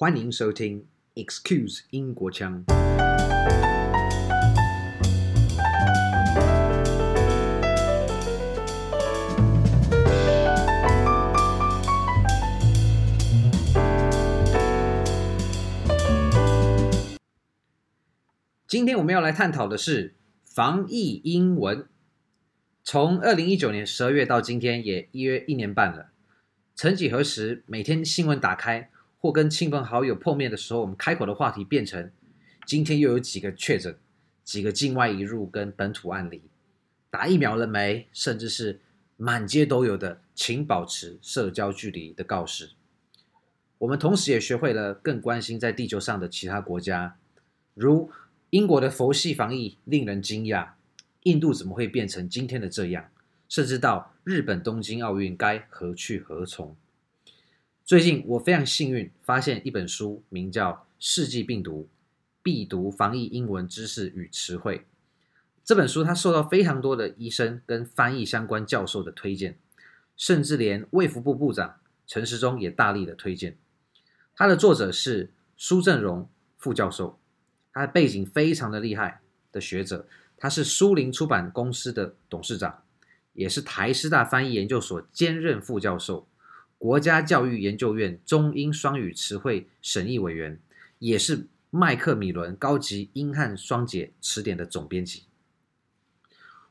欢迎收听 Excuse 英国腔。今天我们要来探讨的是防疫英文。从二零一九年十二月到今天，也约一年半了。曾几何时，每天新闻打开或跟亲朋好友碰面的时候，我们开口的话题变成：今天又有几个确诊，几个境外移入跟本土案例，打疫苗了没？甚至是满街都有的“请保持社交距离”的告示。我们同时也学会了更关心在地球上的其他国家，如英国的佛系防疫令人惊讶，印度怎么会变成今天的这样？甚至到日本东京奥运该何去何从？最近我非常幸运，发现一本书，名叫《世纪病毒：必读防疫英文知识与词汇》。这本书它受到非常多的医生跟翻译相关教授的推荐，甚至连卫福部部长陈时中也大力的推荐。它的作者是苏正荣副教授，他的背景非常的厉害的学者，他是苏林出版公司的董事长。也是台师大翻译研究所兼任副教授，国家教育研究院中英双语词汇审议委员，也是麦克米伦高级英汉双解词典的总编辑。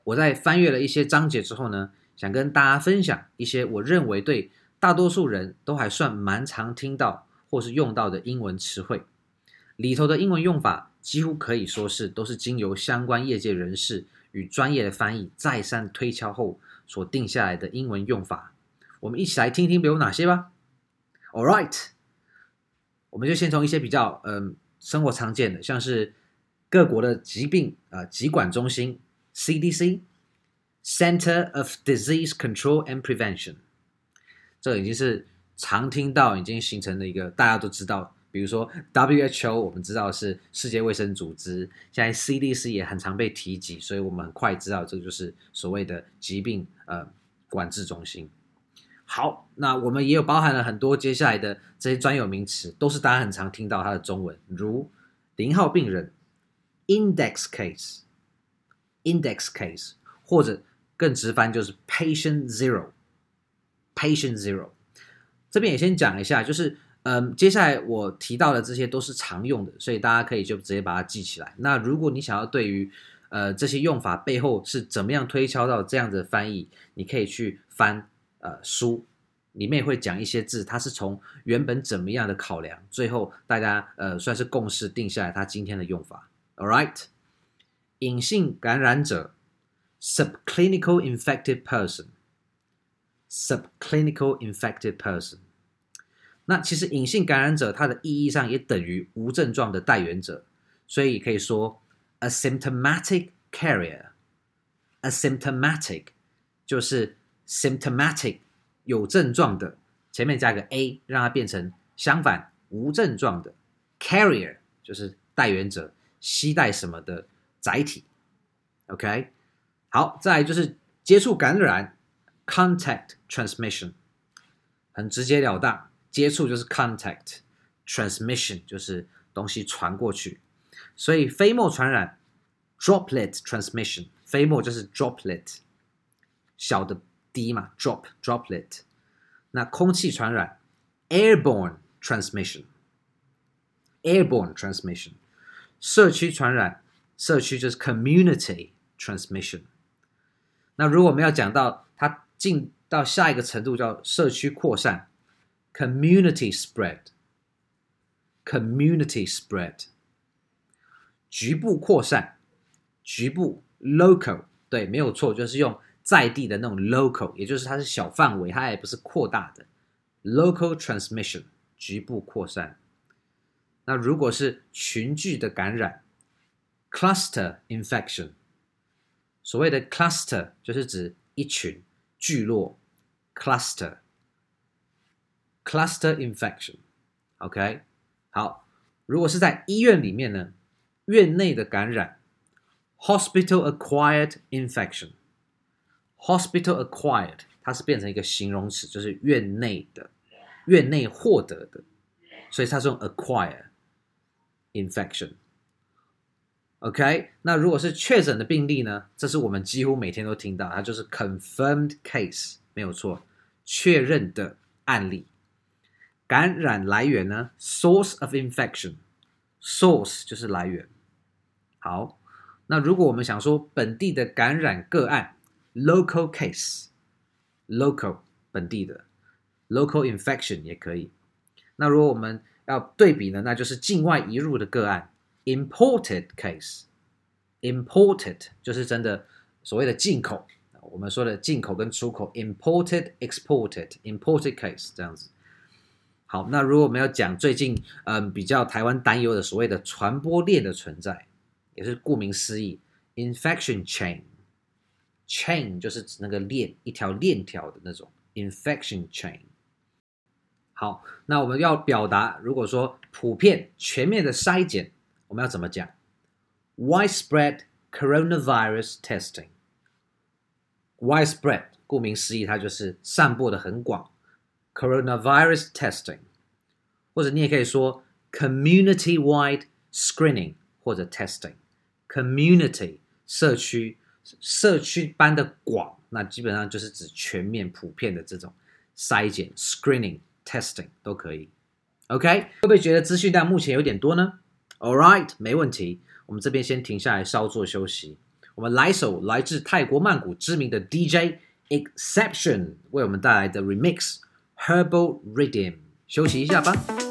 我在翻阅了一些章节之后呢，想跟大家分享一些我认为对大多数人都还算蛮常听到或是用到的英文词汇。里头的英文用法几乎可以说是都是经由相关业界人士。与专业的翻译再三推敲后所定下来的英文用法，我们一起来听听都有哪些吧。All right，我们就先从一些比较嗯、生活常见的，像是各国的疾病啊、呃、疾管中心 CDC，Center of Disease Control and Prevention，这已经是常听到，已经形成了一个大家都知道。比如说 WHO，我们知道是世界卫生组织，现在 CDC 也很常被提及，所以我们很快知道这就是所谓的疾病呃管制中心。好，那我们也有包含了很多接下来的这些专有名词，都是大家很常听到它的中文，如零号病人 （index case），index case，或者更直翻就是 patient zero，patient zero。这边也先讲一下，就是。嗯，接下来我提到的这些都是常用的，所以大家可以就直接把它记起来。那如果你想要对于呃这些用法背后是怎么样推敲到这样的翻译，你可以去翻呃书，里面会讲一些字，它是从原本怎么样的考量，最后大家呃算是共识定下来它今天的用法。All right，隐性感染者，subclinical infected person，subclinical infected person。那其实隐性感染者，它的意义上也等于无症状的带源者，所以可以说 asymptomatic carrier，asymptomatic 就是 symptomatic 有症状的，前面加个 a 让它变成相反无症状的 carrier 就是带原者，携带什么的载体。OK，好，再就是接触感染 contact transmission，很直截了当。接触就是 contact，transmission 就是东西传过去，所以飞沫传染 droplet transmission，飞沫就是 droplet，小的滴嘛，drop droplet。那空气传染 airborne transmission，airborne transmission，社区传染，社区就是 community transmission。那如果我们要讲到它进到下一个程度，叫社区扩散。Community spread, community spread，局部扩散，局部 local，对，没有错，就是用在地的那种 local，也就是它是小范围，它也不是扩大的 local transmission，局部扩散。那如果是群聚的感染，cluster infection，所谓的 cluster 就是指一群聚落 cluster。Cluster infection，OK 好，如果是在医院里面呢，院内的感染，hospital acquired infection Hospital-acquired，它是变成一个形容词，就是院内的，院内获得的所以它是用 acquire infection。OK，那如果是确诊的病例呢？这是我们几乎每天都听到，它就是 confirmed case，没有错，确认的案例。感染来源呢？source of infection，source 就是来源。好，那如果我们想说本地的感染个案，local case，local 本地的 local infection 也可以。那如果我们要对比呢，那就是境外移入的个案。Imported case，imported 就是真的所谓的进口，我们说的进口跟出口，imported exported imported case 这样子。好，那如果我们要讲最近嗯比较台湾担忧的所谓的传播链的存在，也是顾名思义，infection chain Chain 就是指那个链，一条链条的那种 infection chain。好，那我们要表达，如果说普遍全面的筛检。我们要怎么讲？Widespread coronavirus testing。Widespread，顾名思义，它就是散布的很广。Coronavirus testing，或者你也可以说 community-wide screening 或者 testing。Community 社区，社区般的广，那基本上就是指全面、普遍的这种筛检、screening、testing 都可以。OK，会不会觉得资讯量目前有点多呢？All right，没问题。我们这边先停下来稍作休息。我们来首来自泰国曼谷知名的 DJ Exception 为我们带来的 Remix Herbal Rhythm，休息一下吧。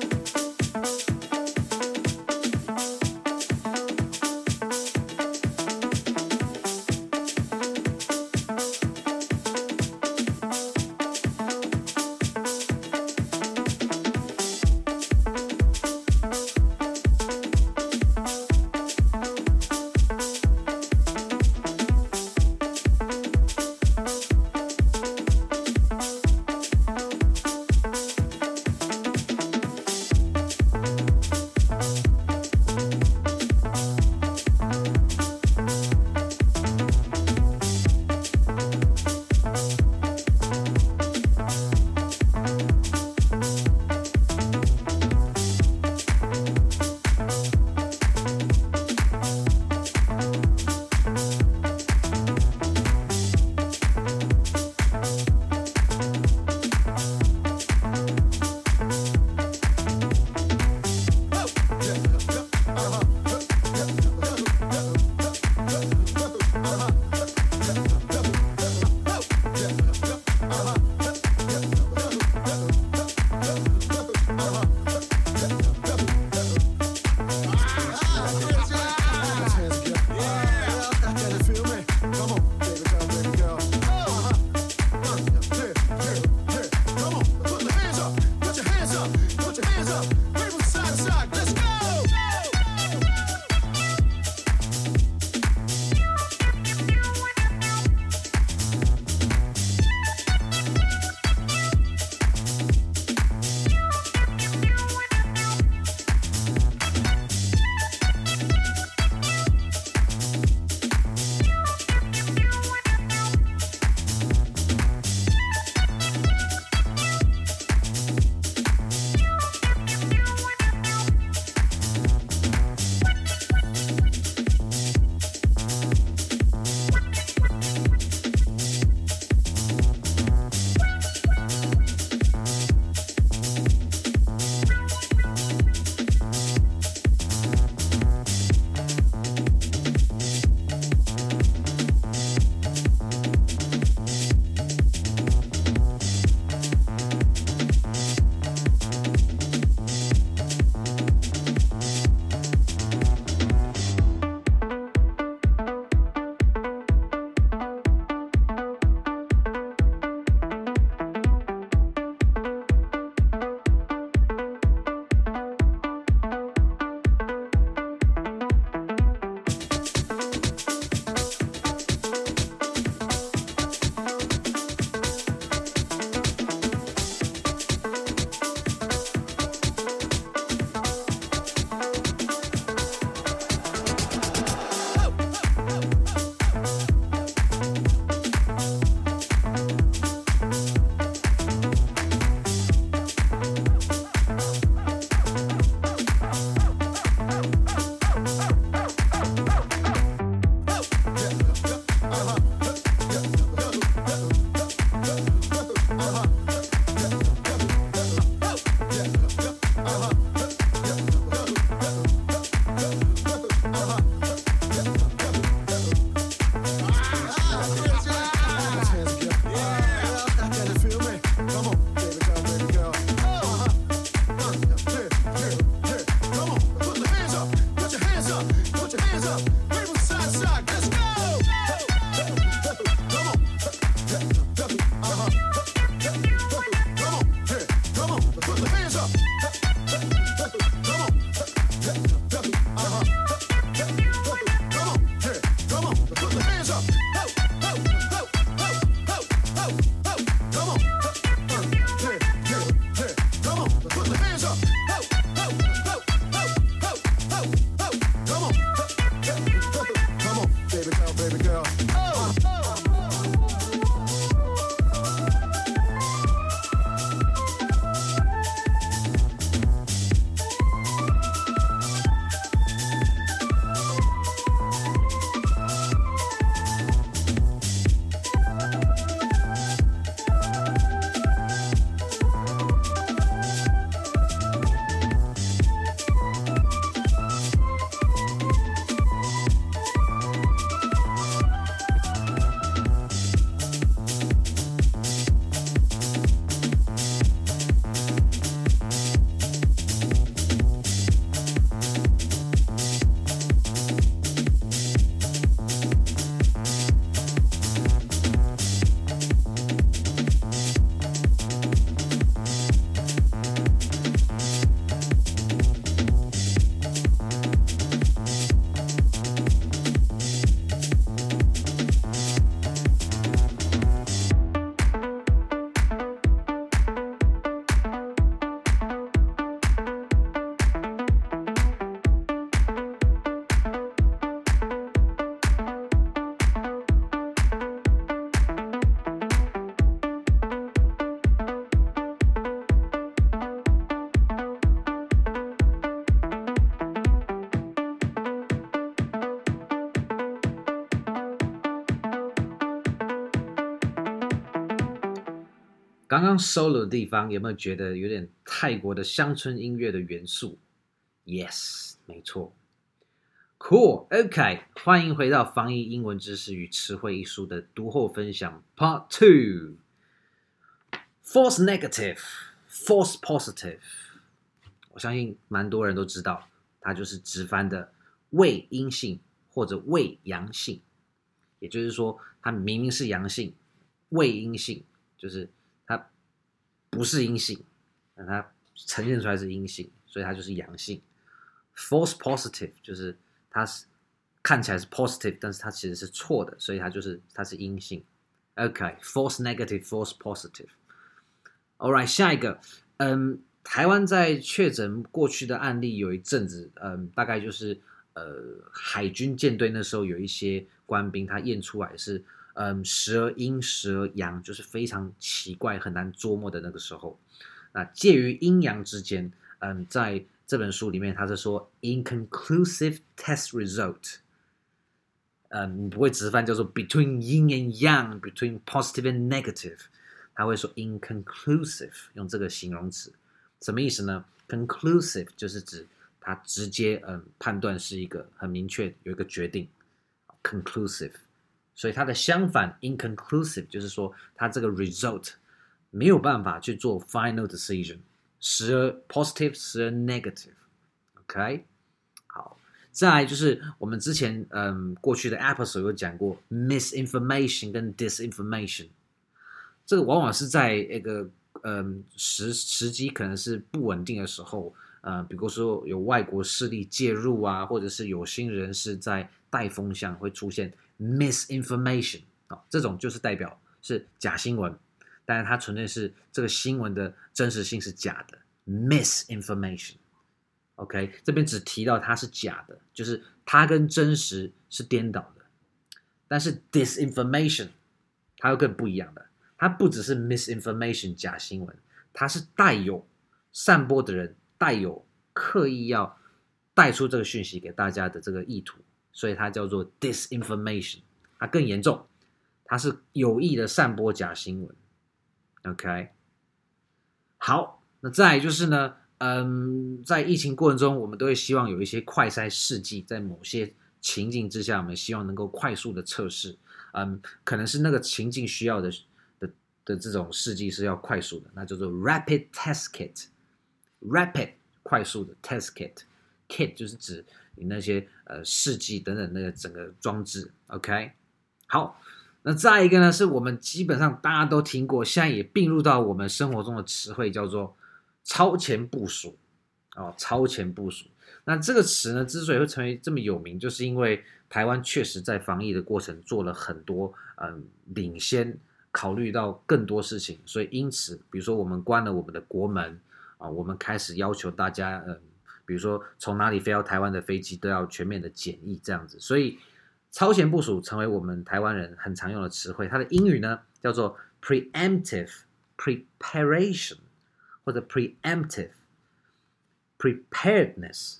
刚刚 solo 的地方有没有觉得有点泰国的乡村音乐的元素？Yes，没错。Cool，OK，欢迎回到防疫英文知识与词汇一书的读后分享 Part Two。False negative，false positive，我相信蛮多人都知道，它就是直翻的伪阴性或者伪阳性，也就是说，它明明是阳性，伪阴性就是。不是阴性，那它呈现出来是阴性，所以它就是阳性。False positive 就是它是看起来是 positive，但是它其实是错的，所以它就是它是阴性。OK，false negative，false positive。All right，下一个，嗯，台湾在确诊过去的案例有一阵子，嗯，大概就是呃海军舰队那时候有一些官兵他验出来是。嗯，时而阴，时而阳，就是非常奇怪、很难捉摸的那个时候。那介于阴阳之间，嗯，在这本书里面，他是说 inconclusive test result。嗯，你不会直翻叫做 between yin and yang，between positive and negative，他会说 inconclusive，用这个形容词，什么意思呢？conclusive 就是指他直接嗯判断是一个很明确有一个决定，conclusive。所以它的相反 inconclusive 就是说它这个 result 没有办法去做 final decision 时而 positive 时而 negative ok 好再来就是我们之前嗯过去的 apple 所有讲过 misinformation 跟 disinformation 这个往往是在一个嗯时时机可能是不稳定的时候嗯比如说有外国势力介入啊或者是有心人士在带风向会出现 misinformation 啊，这种就是代表是假新闻，但是它纯粹是这个新闻的真实性是假的。misinformation，OK，这边只提到它是假的，就是它跟真实是颠倒的。但是 disinformation 它又更不一样的，它不只是 misinformation 假新闻，它是带有散播的人带有刻意要带出这个讯息给大家的这个意图。所以它叫做 disinformation，它更严重，它是有意的散播假新闻。OK，好，那再就是呢，嗯，在疫情过程中，我们都会希望有一些快筛试剂，在某些情境之下，我们希望能够快速的测试，嗯，可能是那个情境需要的的的这种试剂是要快速的，那叫做 rapid test kit，rapid 快速的 test kit kit 就是指。你那些呃试剂等等那个整个装置，OK，好，那再一个呢，是我们基本上大家都听过，现在也并入到我们生活中的词汇，叫做超前部署哦，超前部署。那这个词呢，之所以会成为这么有名，就是因为台湾确实在防疫的过程做了很多嗯领先，考虑到更多事情，所以因此，比如说我们关了我们的国门啊，我们开始要求大家嗯，比如说从哪里飞到台湾的飞机都要全面的检疫这样子，所以超前部署成为我们台湾人很常用的词汇。它的英语呢叫做 preemptive preparation 或者 preemptive preparedness。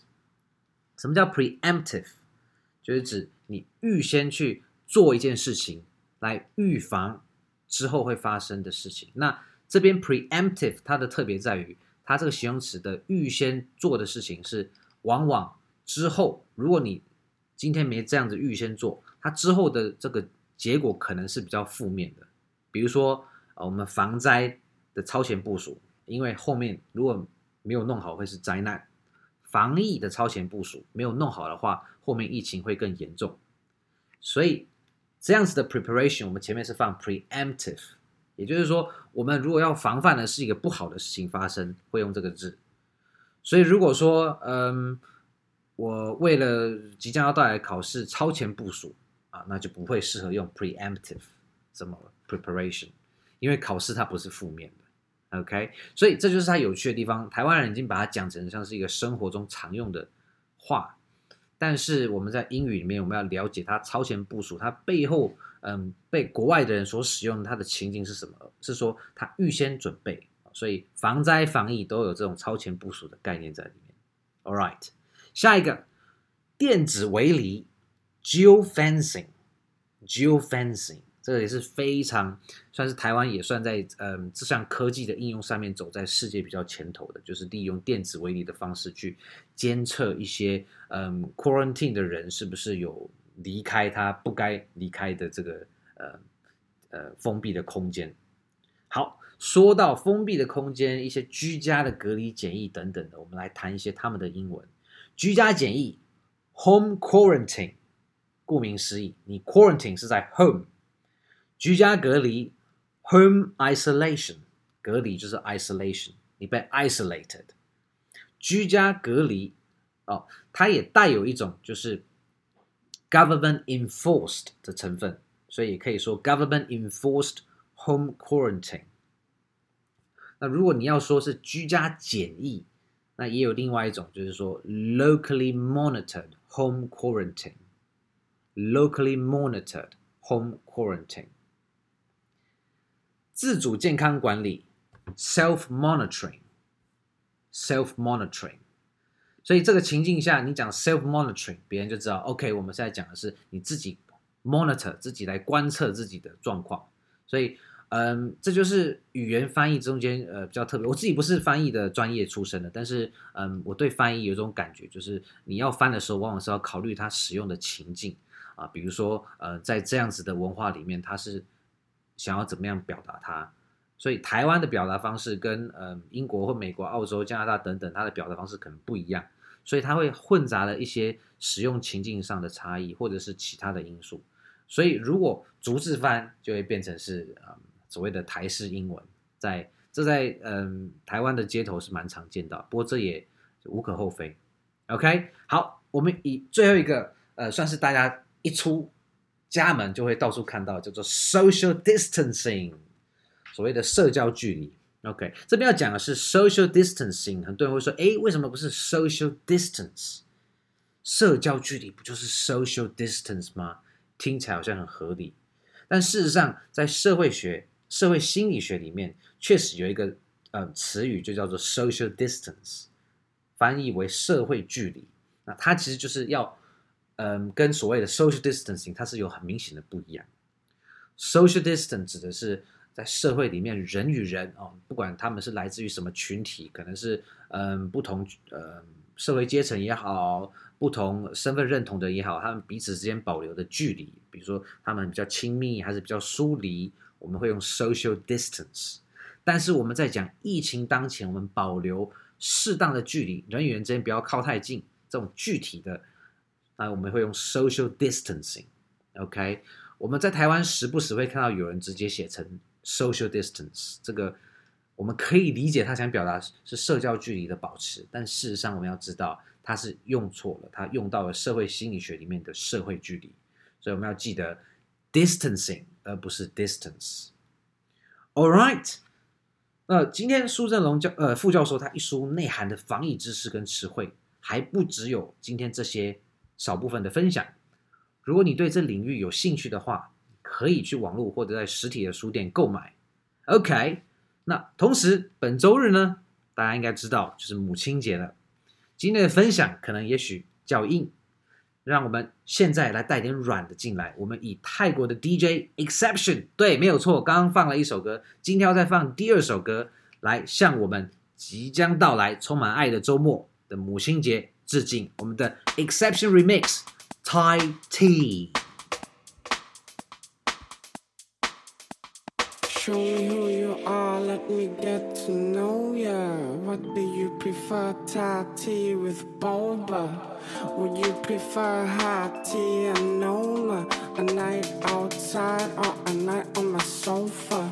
什么叫 preemptive？就是指你预先去做一件事情，来预防之后会发生的事情。那这边 preemptive 它的特别在于，它这个形容词的预先做的事情是往往之后，如果你今天没这样子预先做，它之后的这个结果可能是比较负面的。比如说，呃，我们防灾的超前部署，因为后面如果没有弄好，会是灾难。防疫的超前部署没有弄好的话，后面疫情会更严重。所以这样子的 preparation，我们前面是放 preemptive，也就是说，我们如果要防范的是一个不好的事情发生，会用这个字。所以如果说，嗯，我为了即将要到来考试超前部署啊，那就不会适合用 preemptive 什么 preparation，因为考试它不是负面的。OK，所以这就是它有趣的地方。台湾人已经把它讲成像是一个生活中常用的话，但是我们在英语里面，我们要了解它超前部署，它背后，嗯，被国外的人所使用它的情景是什么？是说它预先准备，所以防灾防疫都有这种超前部署的概念在里面。All right，下一个电子围篱，geofencing，geofencing。这也是非常算是台湾也算在嗯这项科技的应用上面走在世界比较前头的，就是利用电子围篱的方式去监测一些嗯 quarantine 的人是不是有离开他不该离开的这个呃呃封闭的空间。好，说到封闭的空间，一些居家的隔离检疫等等的，我们来谈一些他们的英文。居家检疫 home quarantine，顾名思义，你 quarantine 是在 home。居家隔离，home isolation，隔离就是 isolation，你被 isolated。居家隔离，哦，它也带有一种就是 government enforced 的成分，所以也可以说 government enforced home quarantine。那如果你要说是居家检疫，那也有另外一种，就是说 locally monitored home quarantine，locally monitored home quarantine。 自主健康管理，self monitoring，self monitoring。所以这个情境下，你讲 self monitoring，别人就知道，OK，我们现在讲的是你自己 monitor 自己来观测自己的状况。所以，嗯，这就是语言翻译中间呃比较特别。我自己不是翻译的专业出身的，但是嗯，我对翻译有一种感觉，就是你要翻的时候，往往是要考虑它使用的情境啊，比如说呃，在这样子的文化里面，它是。想要怎么样表达它，所以台湾的表达方式跟呃英国或美国、澳洲、加拿大等等，它的表达方式可能不一样，所以它会混杂了一些使用情境上的差异，或者是其他的因素。所以如果逐字翻，就会变成是呃所谓的台式英文，在这在嗯、台湾的街头是蛮常见到，不过这也无可厚非。OK，好，我们以最后一个呃算是大家一出。家门就会到处看到叫做 social distancing，所谓的社交距离。OK，这边要讲的是 social distancing。很多人会说，诶，为什么不是 social distance？社交距离不就是 social distance 吗？听起来好像很合理。但事实上，在社会学、社会心理学里面，确实有一个呃词语就叫做 social distance，翻译为社会距离。那它其实就是要。嗯，跟所谓的 social distancing 它是有很明显的不一样。social distance 指的是在社会里面人与人哦，不管他们是来自于什么群体，可能是嗯不同呃社会阶层也好，不同身份认同的也好，他们彼此之间保留的距离，比如说他们比较亲密还是比较疏离，我们会用 social distance。但是我们在讲疫情当前，我们保留适当的距离，人与人之间不要靠太近，这种具体的。那我们会用 social distancing，OK？我们在台湾时不时会看到有人直接写成 social distance，这个我们可以理解他想表达是社交距离的保持，但事实上我们要知道他是用错了，他用到了社会心理学里面的社会距离，所以我们要记得 distancing 而不是 distance。All right，那今天苏振龙教呃副教授他一书内涵的防疫知识跟词汇还不只有今天这些少部分的分享。如果你对这领域有兴趣的话，可以去网络或者在实体的书店购买。OK。那同时，本周日呢，大家应该知道就是母亲节了。今天的分享可能也许较硬，让我们现在来带点软的进来。我们以泰国的 DJ Exception，对，没有错，刚刚放了一首歌，今天要再放第二首歌，来向我们即将到来充满爱的周末的母亲节致敬。我们的 Exception Remix Thai Tea。Show me who you are, let me get to know ya. What do you prefer, Thai tea with boba? Would you prefer hot tea and Nola? A night outside or a night on the sofa?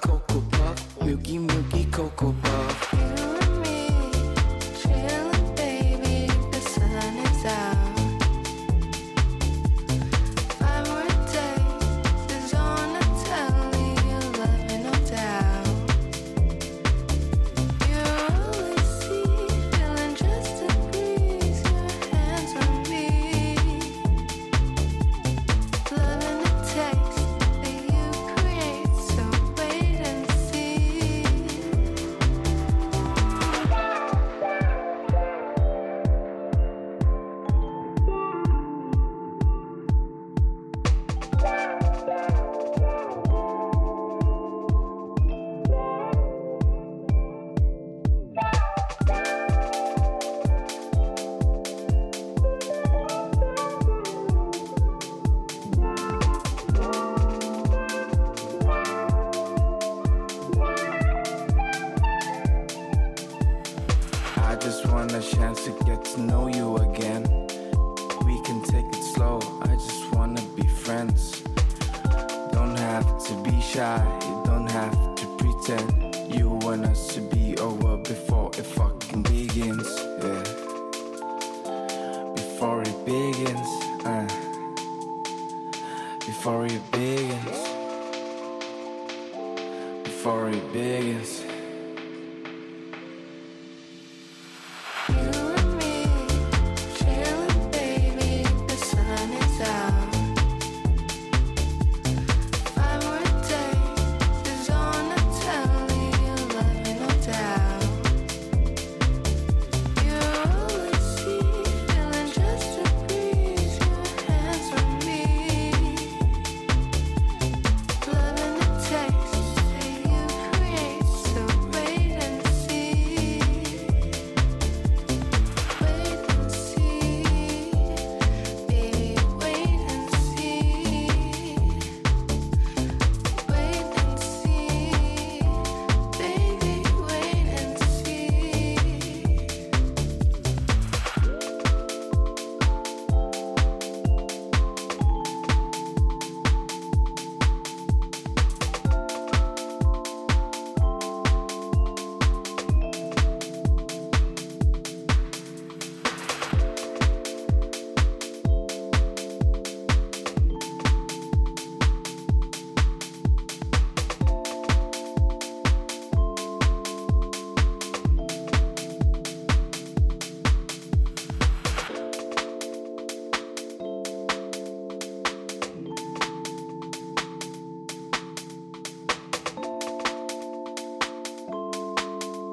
Cocoa puff, milky milky cocoa puff.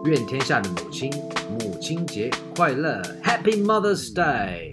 愿天下的母亲母亲节快乐，Happy Mother's Day！